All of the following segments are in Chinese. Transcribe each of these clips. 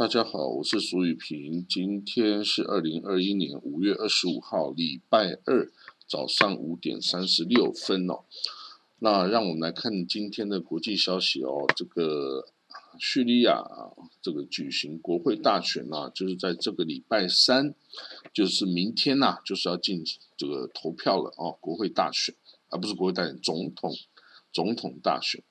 大家好，我是苏雨平。今天是二零二一年五月二十五号，礼拜二早上五点三十六分哦。那让我们来看今天的国际消息哦。这个叙利亚这个举行国会大选啊，就是在这个礼拜三，就是明天呐，就是要进这个投票了哦。国会大选，而不是国会大选，总统总统大选。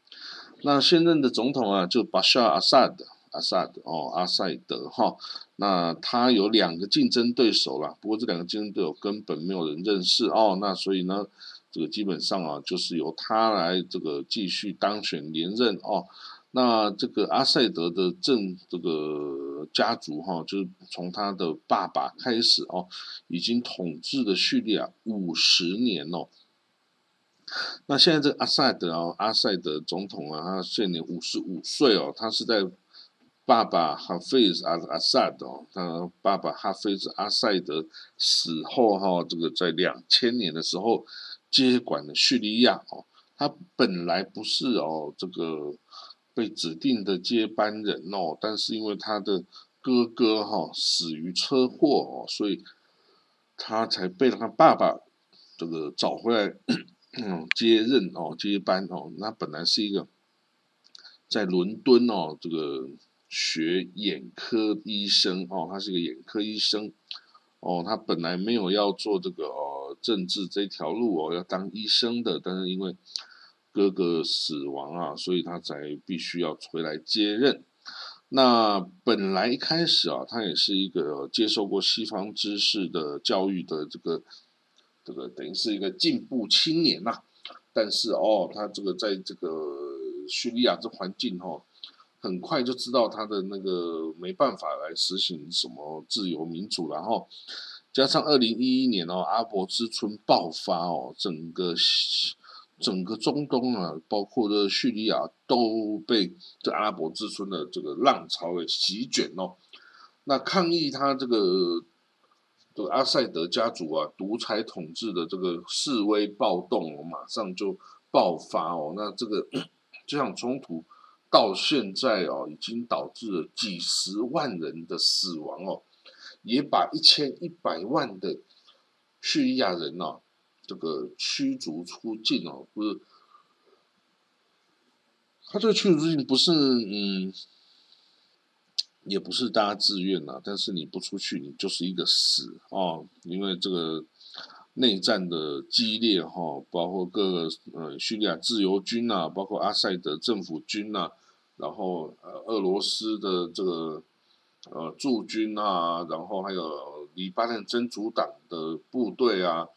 那现任的总统啊，就巴沙尔阿萨德。阿萨德哦，阿塞德哈，那他有两个竞争对手啦，不过这两个竞争对手根本没有人认识哦，那所以呢，这个基本上啊，就是由他来这个继续当选连任哦。那这个阿塞德的政这个家族哈，就是从他的爸爸开始哦，已经统治了叙利亚五十年哦。那现在这个阿塞德啊，阿塞德总统啊，他现年五十五岁哦，他是在。爸爸哈菲兹阿阿萨德，他爸爸哈菲兹阿塞德死后哈，这个在两千年的时候接管了叙利亚哦。他本来不是哦这个被指定的接班人哦，但是因为他的哥哥哈死于车祸哦，所以他才被他爸爸这个找回来 接任哦接班哦。那本来是一个在伦敦哦这个。学眼科医生哦，他是个眼科医生哦，他本来没有要做这个哦政治这条路哦，要当医生的，但是因为哥哥死亡啊，所以他才必须要回来接任。那本来一开始啊，他也是一个接受过西方知识的教育的这个这个等于是一个进步青年呐，但是哦，他这个在这个叙利亚这环境哦。很快就知道他的那个没办法来实行什么自由民主，然后加上二零一一年哦，阿伯之春爆发哦，整个整个中东啊，包括这叙利亚都被这阿拉伯之春的这个浪潮给席卷哦。那抗议他这个这个阿塞德家族啊独裁统治的这个示威暴动哦，马上就爆发哦。那这个 这场冲突。到现在哦，已经导致了几十万人的死亡哦，也把一千一百万的叙利亚人哦，这个驱逐出境哦，不是，他这个驱逐出境不是嗯，也不是大家自愿呐，但是你不出去，你就是一个死哦，因为这个内战的激烈哈，包括各个呃叙利亚自由军呐，包括阿塞德政府军呐。然后呃，俄罗斯的这个呃驻军啊，然后还有黎巴嫩真主党的部队啊，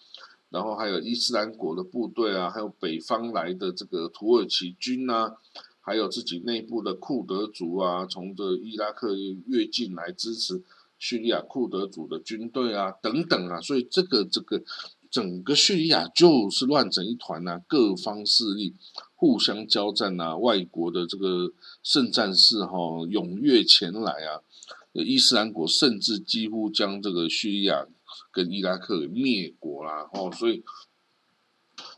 然后还有伊斯兰国的部队啊，还有北方来的这个土耳其军啊，还有自己内部的库德族啊，从这伊拉克越境来支持叙利亚库德族的军队啊，等等啊，所以这个这个。整个叙利亚就是乱成一团呐，各方势力互相交战呐，外国的这个圣战士哈踊跃前来啊，伊斯兰国甚至几乎将这个叙利亚跟伊拉克给灭国啦哦，所以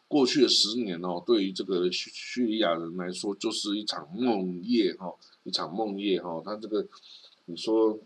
过去的十年哦，对于这个叙叙利亚人来说就是一场梦夜哈，一场梦夜哈，他这个你说。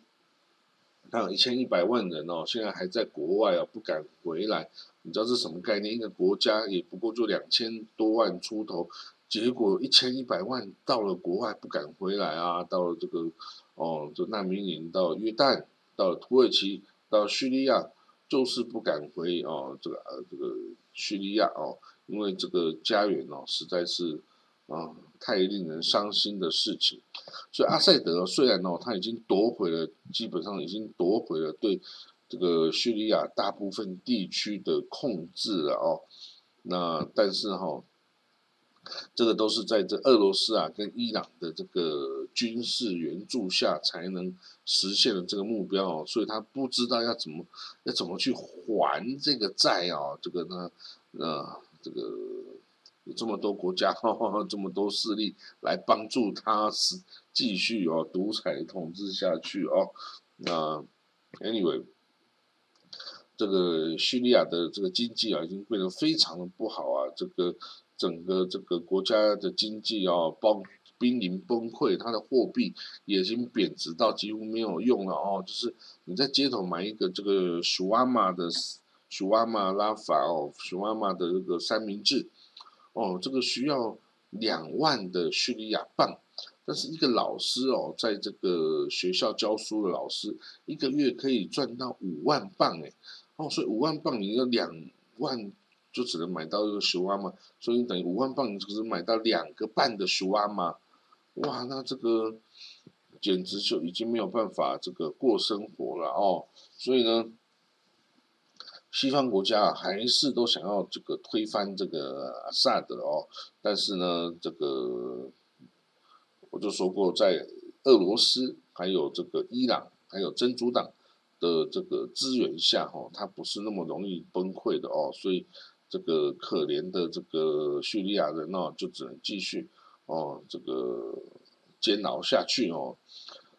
他有一千一百万人哦，现在还在国外哦，不敢回来。你知道这是什么概念？一个国家也不过就两千多万出头，结果一千一百万到了国外不敢回来啊！到了这个哦，这难民营到约旦，到土耳其，到叙利亚，就是不敢回哦，这个呃这个叙利亚哦，因为这个家园哦实在是啊太令人伤心的事情。所以阿塞德虽然哦他已经夺回了，基本上已经夺回了对。这个叙利亚大部分地区的控制了哦，那但是哈，这个都是在这俄罗斯啊跟伊朗的这个军事援助下才能实现的这个目标哦，所以他不知道要怎么要怎么去还这个债啊，这个呢呃这个这么多国家 这么多势力来帮助他是继续哦独裁统治下去哦，那 anyway。这个叙利亚的这个经济啊，已经变得非常的不好啊。这个整个这个国家的经济啊，包濒临崩溃，它的货币也已经贬值到几乎没有用了哦。就是你在街头买一个这个舒阿玛的舒阿玛拉法哦，舒阿玛的这个三明治哦，这个需要两万的叙利亚镑。但是一个老师哦，在这个学校教书的老师，一个月可以赚到五万镑哎，哦，所以五万镑你要两万就只能买到一个十万嘛，所以等于五万镑你只能买到两个半的十万嘛，哇，那这个简直就已经没有办法这个过生活了哦，所以呢，西方国家还是都想要这个推翻这个阿萨德哦，但是呢，这个。我就说过，在俄罗斯、还有这个伊朗、还有真主党的这个资源下，哈，它不是那么容易崩溃的哦。所以，这个可怜的这个叙利亚人哦，就只能继续哦，这个煎熬下去哦。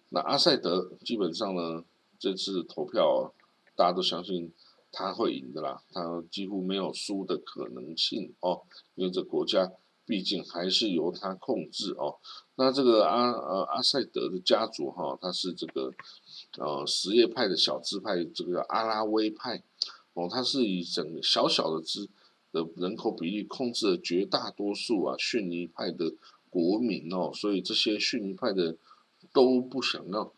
那阿塞德基本上呢，这次投票大家都相信他会赢的啦，他几乎没有输的可能性哦，因为这国家。毕竟还是由他控制哦。那这个阿呃阿塞德的家族哈，他是这个呃什叶派的小支派，这个阿拉维派哦，他是以整个小小的支的人口比例控制了绝大多数啊逊尼派的国民哦，所以这些逊尼派的都不想要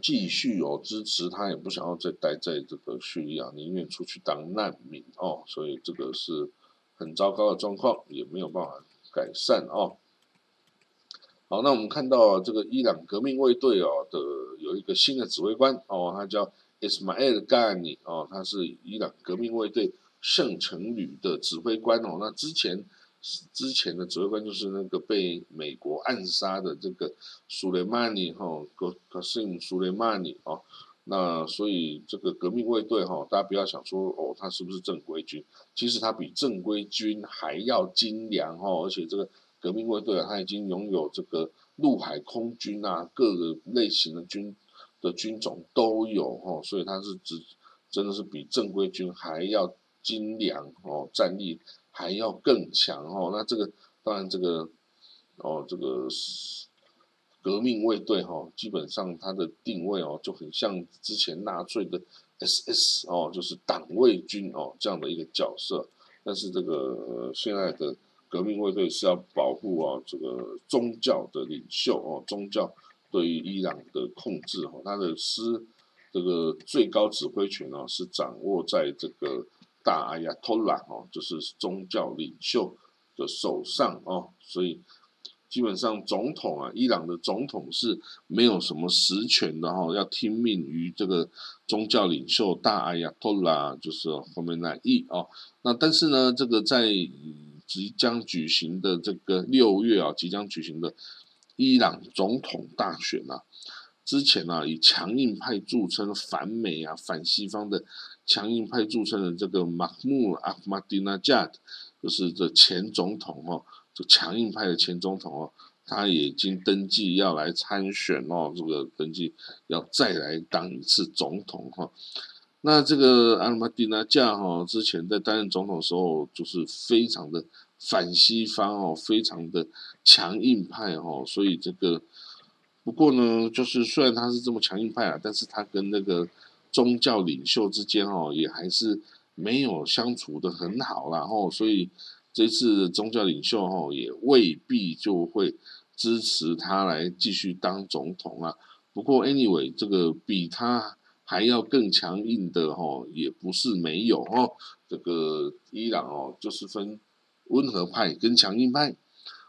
继续哦支持他，也不想要再待在这个叙利亚，宁愿出去当难民哦，所以这个是很糟糕的状况，也没有办法。改善哦，好，那我们看到这个伊朗革命卫队哦的有一个新的指挥官哦，他叫 Ismail Gani 哦，他是伊朗革命卫队圣城旅的指挥官哦。那之前之前的指挥官就是那个被美国暗杀的这个苏雷曼尼哈格格辛苏雷曼尼哦。那所以这个革命卫队哈，大家不要想说哦，他是不是正规军？其实他比正规军还要精良哈，而且这个革命卫队啊，他已经拥有这个陆海空军啊，各个类型的军的军种都有哈，所以他是只真的是比正规军还要精良哦，战力还要更强哦。那这个当然这个哦，这个。革命卫队哈，基本上它的定位哦，就很像之前纳粹的 SS 哦，就是党卫军哦这样的一个角色。但是这个现在的革命卫队是要保护啊这个宗教的领袖哦，宗教对于伊朗的控制哦，他的师这个最高指挥权哦是掌握在这个大阿亚托拉哦，就是宗教领袖的手上哦，所以。基本上总统啊，伊朗的总统是没有什么实权的哈，要听命于这个宗教领袖大阿亚托拉，就是后面那一哦。那但是呢，这个在即将举行的这个六月啊，即将举行的伊朗总统大选啊，之前啊以强硬派著称、反美啊、反西方的强硬派著称的这个马穆阿马蒂纳加特，就是这前总统哦。这强硬派的前总统哦，他已经登记要来参选哦，这个登记要再来当一次总统哈。那这个阿马蒂纳加哈之前在担任总统的时候，就是非常的反西方哦，非常的强硬派哦，所以这个不过呢，就是虽然他是这么强硬派啊，但是他跟那个宗教领袖之间哦，也还是没有相处的很好然后所以。这次宗教领袖哈也未必就会支持他来继续当总统啊。不过 anyway，这个比他还要更强硬的哈也不是没有哦。这个伊朗哦就是分温和派跟强硬派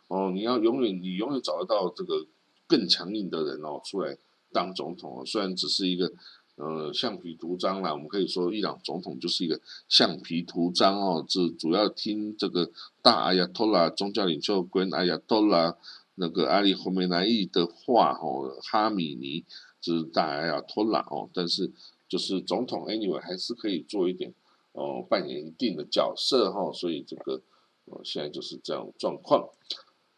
哦。你要永远你永远找得到这个更强硬的人哦出来当总统哦。虽然只是一个。呃，橡皮图章啦，我们可以说伊朗总统就是一个橡皮图章哦。这主要听这个大阿亚托拉宗教领袖跟阿亚托拉那个阿里霍梅莱伊的话哦，哈米尼就是大阿亚托拉哦。但是就是总统 anyway 还是可以做一点哦，扮演一定的角色哈。所以这个呃现在就是这样状况。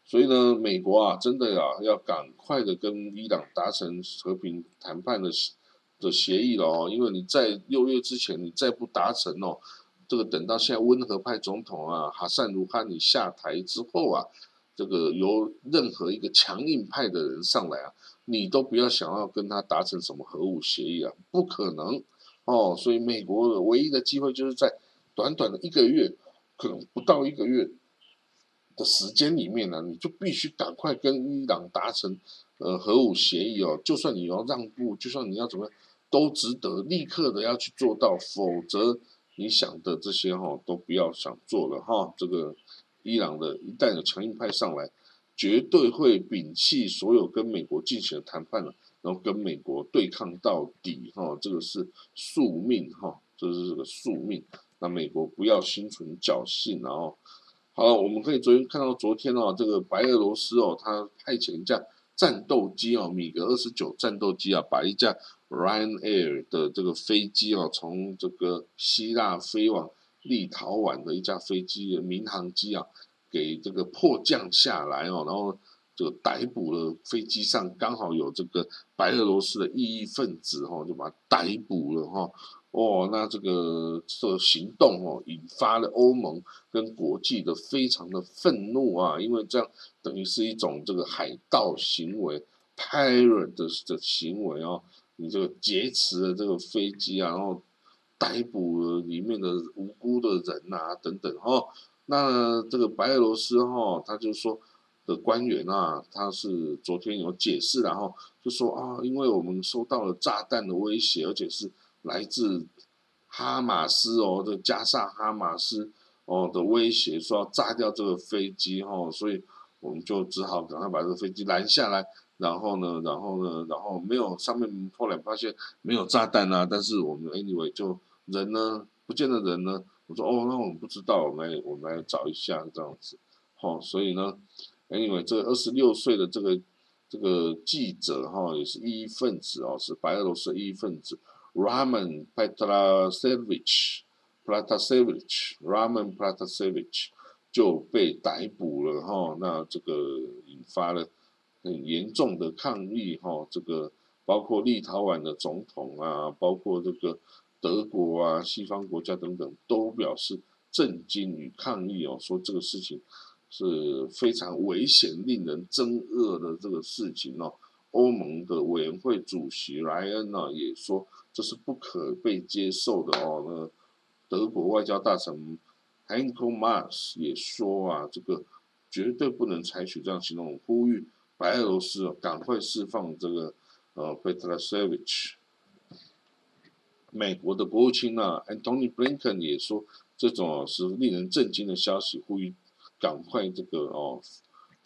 所以呢，美国啊，真的啊，要赶快的跟伊朗达成和平谈判的。的协议了哦，因为你在六月之前你再不达成哦，这个等到现在温和派总统啊哈萨卢哈尼下台之后啊，这个由任何一个强硬派的人上来啊，你都不要想要跟他达成什么核武协议啊，不可能哦。所以美国的唯一的机会就是在短短的一个月，可能不到一个月的时间里面呢，你就必须赶快跟伊朗达成呃核武协议哦。就算你要让步，就算你要怎么样，都值得立刻的要去做到，否则你想的这些哈都不要想做了哈，这个。伊朗的一旦有强硬派上来，绝对会摒弃所有跟美国进行的谈判了，然后跟美国对抗到底，哈，这个是宿命，哈，这是这个宿命。那美国不要心存侥幸，然后，好，我们可以昨天看到，昨天哦，这个白俄罗斯哦，他派遣一架战斗机哦，米格二十九战斗机啊，把一架 Ryanair 的这个飞机哦，从这个希腊飞往。立陶宛的一架飞机的民航机啊，给这个迫降下来哦，然后就逮捕了飞机上刚好有这个白俄罗斯的异议分子哈，就把他逮捕了哈。哦，那这个这个行动哦，引发了欧盟跟国际的非常的愤怒啊，因为这样等于是一种这个海盗行为，pirate 的的行为哦，你这个劫持了这个飞机啊，然后。逮捕了里面的无辜的人啊，等等哈。那这个白俄罗斯哈，他就说的官员啊，他是昨天有解释，然后就说啊，因为我们收到了炸弹的威胁，而且是来自哈马斯哦，的加萨哈马斯哦的威胁，说要炸掉这个飞机哈，所以我们就只好赶快把这个飞机拦下来。然后呢，然后呢，然后没有上面后来发现没有炸弹啊，但是我们 anyway 就人呢不见得人呢，我说哦，那我们不知道，我们我们来找一下这样子，好，所以呢，anyway 这二十六岁的这个这个记者哈也是异议分子哦，是白俄罗斯异议分子 Raman Pratasevich，Pratasevich，Raman Pratasevich 就被逮捕了哈，那这个引发了。很严重的抗议哈，这个包括立陶宛的总统啊，包括这个德国啊，西方国家等等都表示震惊与抗议哦，说这个事情是非常危险、令人憎恶的这个事情哦。欧盟的委员会主席莱恩呢也说这是不可被接受的哦。那德国外交大臣 Hanko Maas 也说啊，这个绝对不能采取这样行动，呼吁。白俄罗斯赶快释放这个呃 p e t r a s e v i c h 美国的国务卿呢，Antony Blinken 也说，这种是令人震惊的消息，呼吁赶快这个哦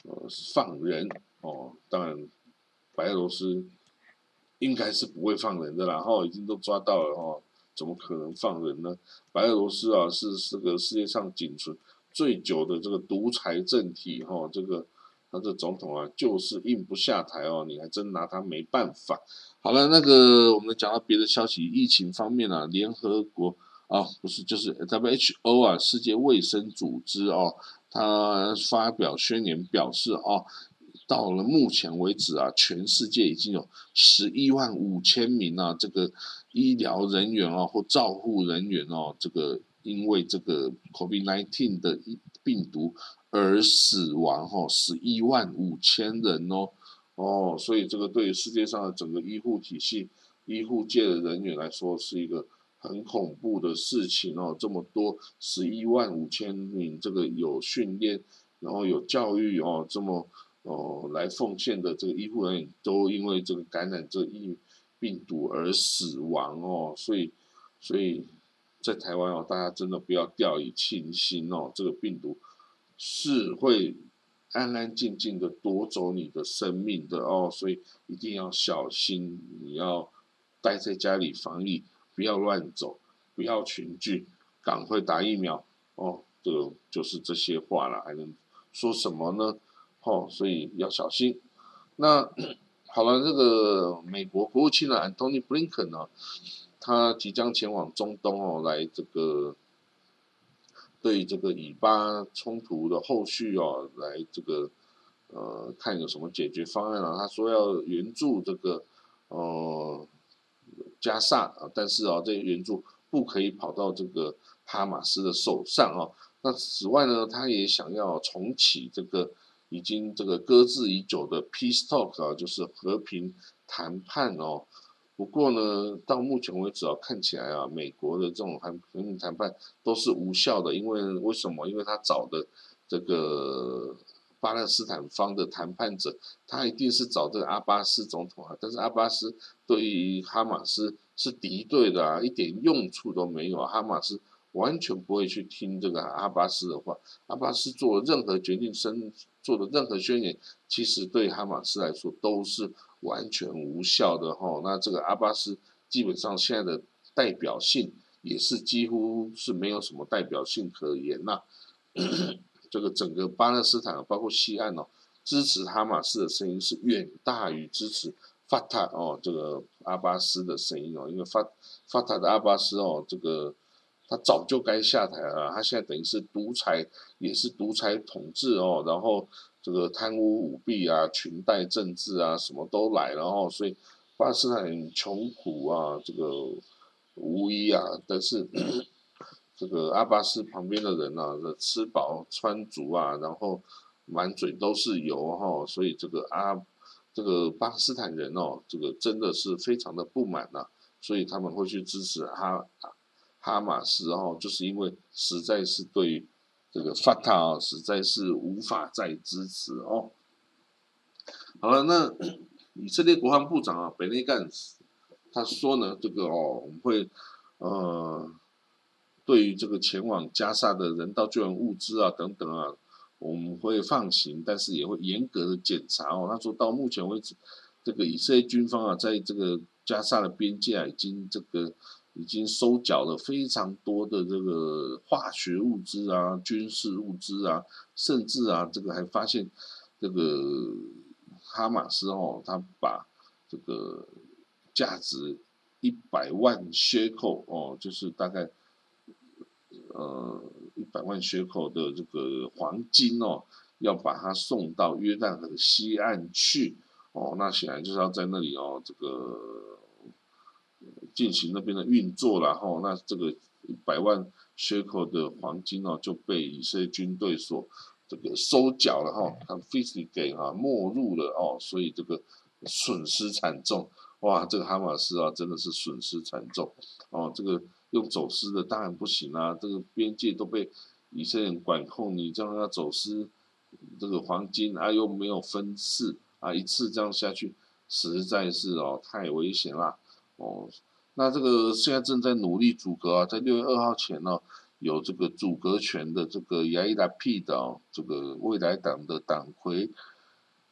呃放人哦。当然，白俄罗斯应该是不会放人的啦，哈，已经都抓到了哦，怎么可能放人呢？白俄罗斯啊，是这个世界上仅存最久的这个独裁政体，哈，这个。他这总统啊，就是硬不下台哦，你还真拿他没办法。好了，那个我们讲到别的消息，疫情方面啊，联合国啊，不是就是 WHO 啊，世界卫生组织哦，他发表宣言表示哦，到了目前为止啊，全世界已经有十一万五千名啊，这个医疗人员哦或照护人员哦，这个因为这个 COVID-19 的病毒。而死亡哈十一万五千人哦哦，所以这个对世界上的整个医护体系、医护界的人员来说是一个很恐怖的事情哦。这么多十一万五千名这个有训练，然后有教育哦，这么哦来奉献的这个医护人员都因为这个感染这疫病毒而死亡哦，所以所以在台湾哦，大家真的不要掉以轻心哦，这个病毒。是会安安静静的夺走你的生命的哦，所以一定要小心，你要待在家里防疫，不要乱走，不要群聚，赶快打疫苗哦。这个就是这些话了，还能说什么呢？哦，所以要小心。那 好了，这个美国国务卿呢，Antony Blinken 呢，他即将前往中东哦，来这个。对这个以巴冲突的后续哦，来这个呃看有什么解决方案啊？他说要援助这个呃加萨啊，但是啊，这援助不可以跑到这个哈马斯的手上哦。那此外呢，他也想要重启这个已经这个搁置已久的 peace talk 啊，就是和平谈判哦。不过呢，到目前为止啊，看起来啊，美国的这种谈和平谈判都是无效的，因为为什么？因为他找的这个巴勒斯坦方的谈判者，他一定是找这个阿巴斯总统啊，但是阿巴斯对于哈马斯是敌对的啊，一点用处都没有啊，哈马斯完全不会去听这个阿巴斯的话，阿巴斯做任何决定、生做的任何宣言，其实对哈马斯来说都是。完全无效的哈，那这个阿巴斯基本上现在的代表性也是几乎是没有什么代表性可言呐。这个整个巴勒斯坦包括西岸哦，支持哈马斯的声音是远大于支持法塔哦这个阿巴斯的声音哦，因为法法塔的阿巴斯哦，这个他早就该下台了，他现在等于是独裁，也是独裁统治哦，然后。这个贪污舞弊啊，裙带政治啊，什么都来了哦，所以巴勒斯坦穷苦啊，这个无依啊，但是这个阿巴斯旁边的人呢，吃饱穿足啊，然后满嘴都是油哈，所以这个阿这个巴勒斯坦人哦，这个真的是非常的不满呐，所以他们会去支持哈哈马斯哦，就是因为实在是对。这个法塔啊，实在是无法再支持哦。好了，那以色列国防部长啊，本内干他说呢，这个哦，我们会呃，对于这个前往加沙的人道救援物资啊等等啊，我们会放行，但是也会严格的检查哦。他说到目前为止，这个以色列军方啊，在这个加沙的边界啊，已经这个。已经收缴了非常多的这个化学物资啊、军事物资啊，甚至啊，这个还发现这个哈马斯哦，他把这个价值一百万血口哦，就是大概呃一百万血口的这个黄金哦，要把它送到约旦河西岸去哦，那显然就是要在那里哦，这个。进行那边的运作，然后那这个百万缺口的黄金哦，就被以色列军队所这个收缴了哈，他 physically 给啊没入了哦，所以这个损失惨重哇，这个哈马斯啊真的是损失惨重哦，这个用走私的当然不行啊，这个边界都被以色列人管控，你这样要走私这个黄金啊又没有分次啊，一次这样下去实在是哦太危险啦哦。那这个现在正在努力阻隔啊，在六月二号前呢，有这个阻隔权的这个亚伊达 P 的这个未来党的党魁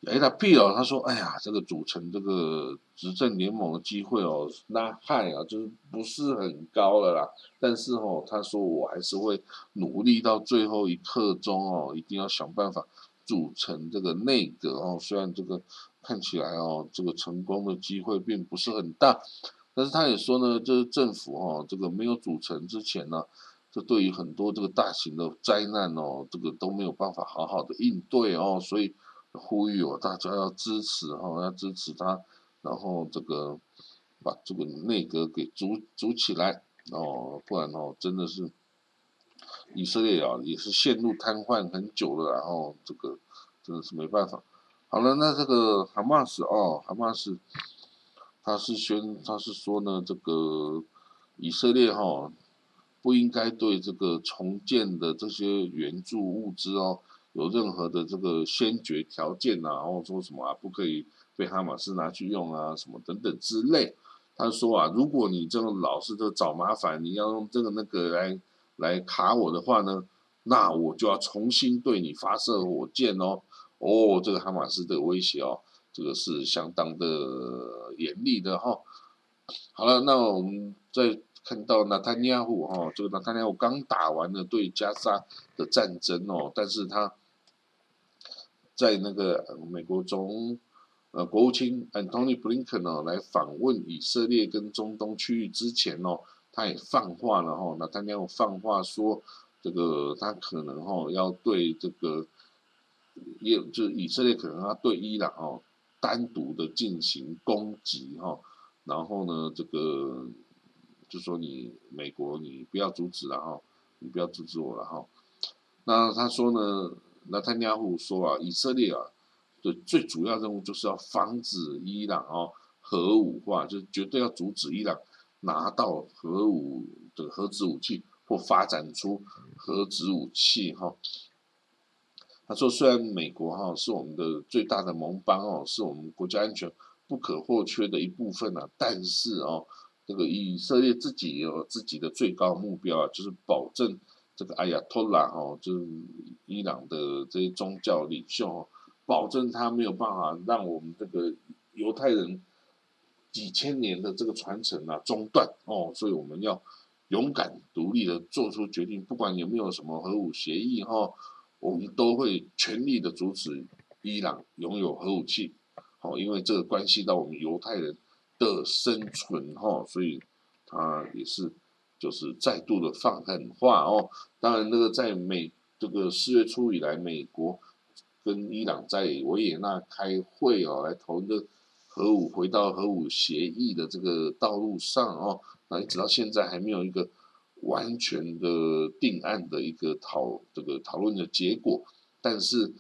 亚伊达 P 哦，他说：“哎呀，这个组成这个执政联盟的机会哦，那害啊，就是不是很高了啦。但是哦，他说我还是会努力到最后一刻钟哦，一定要想办法组成这个内阁哦。虽然这个看起来哦，这个成功的机会并不是很大。”但是他也说呢，就是政府哦，这个没有组成之前呢，这对于很多这个大型的灾难哦，这个都没有办法好好的应对哦，所以呼吁哦大家要支持哈，要支持他，然后这个把这个内阁给组组起来哦，不然哦真的是以色列啊也是陷入瘫痪很久了，然后这个真的是没办法。好了，那这个哈马斯哦，哈马斯。他是宣，他是说呢，这个以色列哈不应该对这个重建的这些援助物资哦有任何的这个先决条件呐，然后说什么啊不可以被哈马斯拿去用啊，什么等等之类。他说啊，如果你这种老是的找麻烦，你要用这个那个来来卡我的话呢，那我就要重新对你发射火箭哦。哦，这个哈马斯的威胁哦。这个是相当的严厉的哈。好了，那我们再看到纳坦尼亚胡哈，这个纳坦尼亚胡刚打完了对加沙的战争哦，但是他在那个美国中呃国务卿 Antony Blinken 哦来访问以色列跟中东区域之前哦，他也放话了哈，纳坦尼亚胡放话说，这个他可能哈要对这个也就是以色列可能要对伊朗哦。单独的进行攻击哈，然后呢，这个就说你美国你不要阻止了哈，你不要阻止我了哈。那他说呢，纳坦尼亚胡说啊，以色列啊的最主要任务就是要防止伊朗哦核武化，就绝对要阻止伊朗拿到核武的核子武器或发展出核子武器哈。他说，虽然美国哈是我们的最大的盟邦哦，是我们国家安全不可或缺的一部分啊，但是哦，这个以色列自己有自己的最高目标啊，就是保证。这个哎呀，托拉哈，就是伊朗的这些宗教领袖，保证他没有办法让我们这个犹太人几千年的这个传承啊中断哦，所以我们要勇敢独立的做出决定，不管有没有什么核武协议哈，我们都会全力的阻止伊朗拥有核武器，好，因为这个关系到我们犹太人的生存哈，所以他也是。就是再度的放狠话哦，当然那个在美这个四月初以来，美国跟伊朗在维也纳开会哦，来讨论核武回到核武协议的这个道路上哦，那一直到现在还没有一个完全的定案的一个讨这个讨论的结果，但是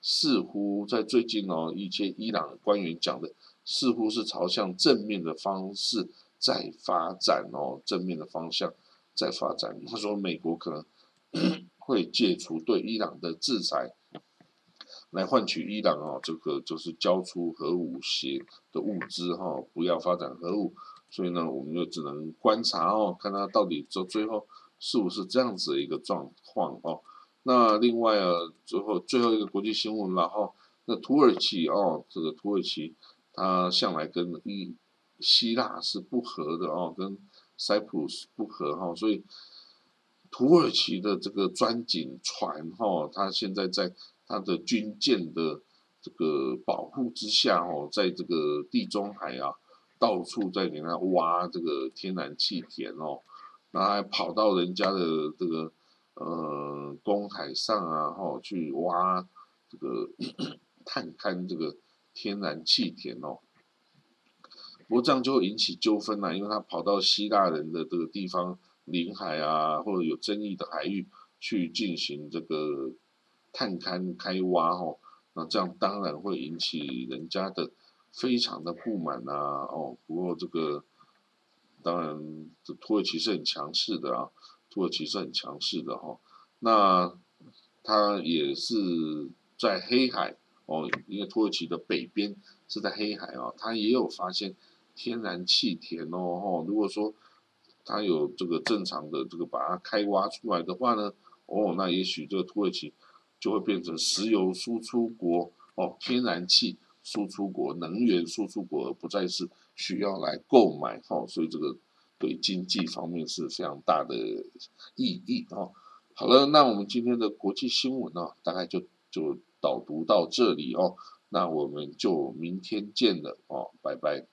似乎在最近哦，一些伊朗官员讲的似乎是朝向正面的方式。在发展哦，正面的方向在发展。他说，美国可能 会解除对伊朗的制裁，来换取伊朗哦，这个就是交出核武协的物资哈，不要发展核武。所以呢，我们就只能观察哦，看他到底这最后是不是这样子的一个状况哦。那另外啊，最后最后一个国际新闻，然后那土耳其哦，这个土耳其他向来跟伊。希腊是不和的哦，跟塞浦路斯不和哈，所以土耳其的这个钻井船哈，它现在在它的军舰的这个保护之下哦，在这个地中海啊，到处在给它挖这个天然气田哦，然后还跑到人家的这个呃公海上啊，哈，去挖这个 探勘这个天然气田哦。不过这样就会引起纠纷呐，因为他跑到希腊人的这个地方领海啊，或者有争议的海域去进行这个探勘开挖哦，那这样当然会引起人家的非常的不满呐哦。不过这个当然，这土耳其是很强势的啊，土耳其是很强势的哈。那他也是在黑海哦，因为土耳其的北边是在黑海啊，他也有发现。天然气田哦，吼，如果说它有这个正常的这个把它开挖出来的话呢，哦，那也许这个土耳其就会变成石油输出国哦，天然气输出国、能源输出国，而不再是需要来购买哈，所以这个对经济方面是非常大的意义哦。好了，那我们今天的国际新闻呢，大概就就导读到这里哦，那我们就明天见了哦，拜拜。